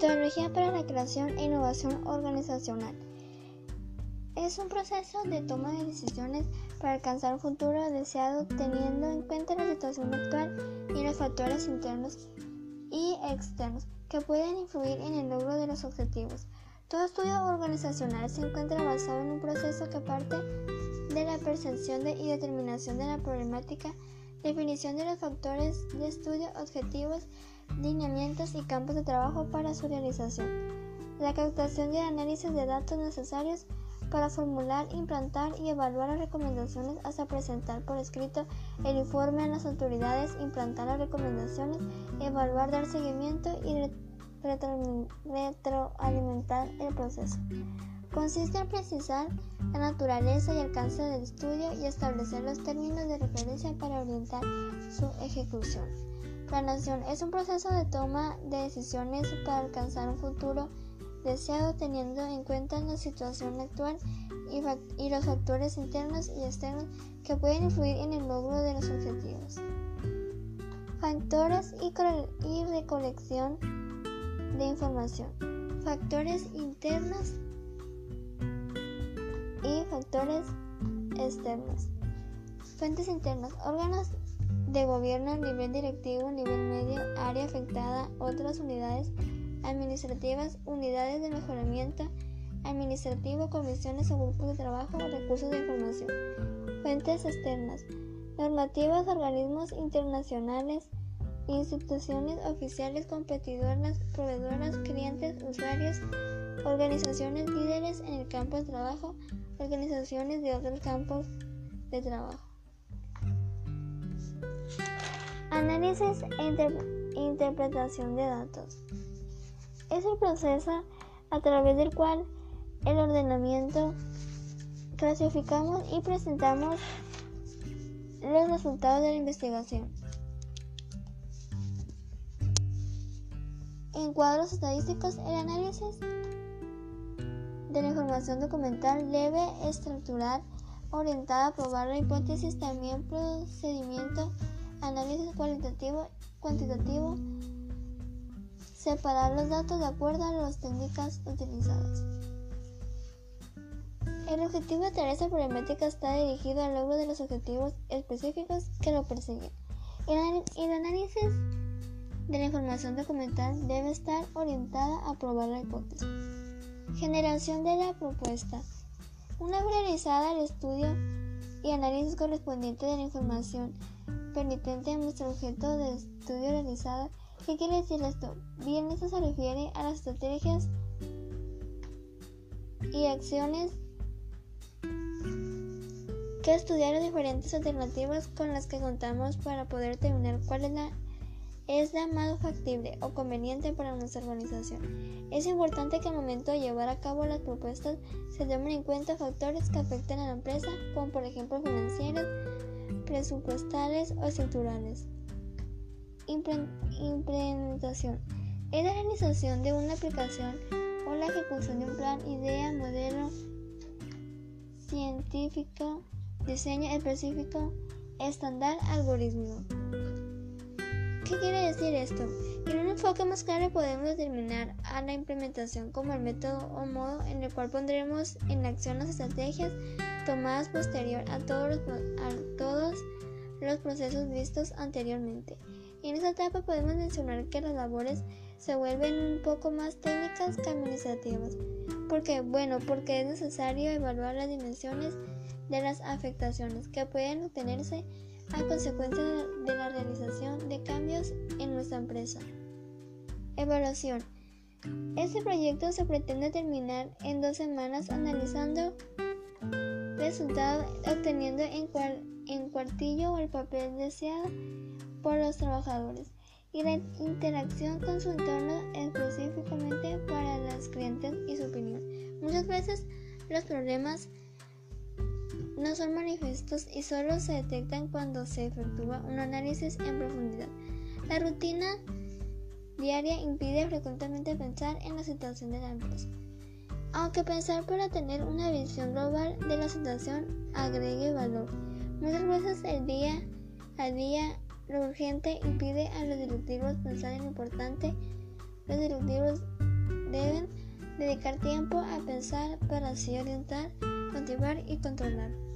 Metodología para la creación e innovación organizacional. Es un proceso de toma de decisiones para alcanzar un futuro deseado teniendo en cuenta la situación actual y los factores internos y externos que pueden influir en el logro de los objetivos. Todo estudio organizacional se encuentra basado en un proceso que parte de la percepción y determinación de la problemática, definición de los factores de estudio, objetivos, lineamientos y campos de trabajo para su realización, la captación y análisis de datos necesarios para formular, implantar y evaluar las recomendaciones hasta presentar por escrito el informe a las autoridades, implantar las recomendaciones, evaluar, dar seguimiento y retroalimentar el proceso. Consiste en precisar la naturaleza y alcance del estudio y establecer los términos de referencia para orientar su ejecución. Planación es un proceso de toma de decisiones para alcanzar un futuro deseado teniendo en cuenta la situación actual y, los factores internos y externos que pueden influir en el logro de los objetivos. Factores y, y recolección de información. Factores internos y factores externos. Fuentes internas. Órganos de gobierno, nivel directivo, nivel medio, área afectada, otras unidades administrativas, unidades de mejoramiento administrativo, comisiones o grupos de trabajo, recursos de información. Fuentes externas. Normativas, organismos internacionales, instituciones oficiales, competidoras, proveedoras, clientes, usuarios, organizaciones líderes en el campo de trabajo, organizaciones de otros campos de trabajo. Análisis e interpretación de datos. Es el proceso a través del cual el ordenamiento clasificamos y presentamos los resultados de la investigación. En cuadros estadísticos, el análisis de la información documental debe estructurar orientada a probar la hipótesis, también procedimiento análisis cualitativo, cuantitativo, separar los datos de acuerdo a las técnicas utilizadas. El objetivo de esta problemática está dirigido al logro de los objetivos específicos que lo persiguen. El análisis de la información documental debe estar orientada a probar la hipótesis. Generación de la propuesta. Una vez realizada el estudio y análisis correspondiente de la información penitente a nuestro objeto de estudio realizado. ¿Qué quiere decir esto? Bien, esto se refiere a las estrategias y acciones que estudiar diferentes alternativas con las que contamos para poder determinar cuál es la es la más factible o conveniente para nuestra organización. Es importante que al momento de llevar a cabo las propuestas se tomen en cuenta factores que afecten a la empresa, como por ejemplo financieros, presupuestales o estructurales. Implementación. Es la realización de una aplicación o la ejecución de un plan, idea, modelo científico, diseño específico, estándar, algoritmo. ¿Qué quiere decir esto? En un enfoque más claro podemos determinar a la implementación como el método o modo en el cual pondremos en acción las estrategias tomadas posterior a todos los, procesos vistos anteriormente. en esta etapa podemos mencionar que las labores se vuelven un poco más técnicas que administrativas. ¿Por qué? Bueno, porque es necesario evaluar las dimensiones de las afectaciones que pueden obtenerse a consecuencia de la realización de cambios en nuestra empresa. Evaluación. Este proyecto se pretende terminar en dos semanas analizando resultados obteniendo en, cuartillo el papel deseado por los trabajadores y la interacción con su entorno específicamente para los clientes y su opinión. Muchas veces los problemas no son manifiestos y solo se detectan cuando se efectúa un análisis en profundidad. La rutina diaria impide frecuentemente pensar en la situación de la empresa. Aunque pensar para tener una visión global de la situación agregue valor, muchas veces el día a día lo urgente impide a los directivos pensar en lo importante. Los directivos deben dedicar tiempo a pensar para así orientar, motivar y controlar.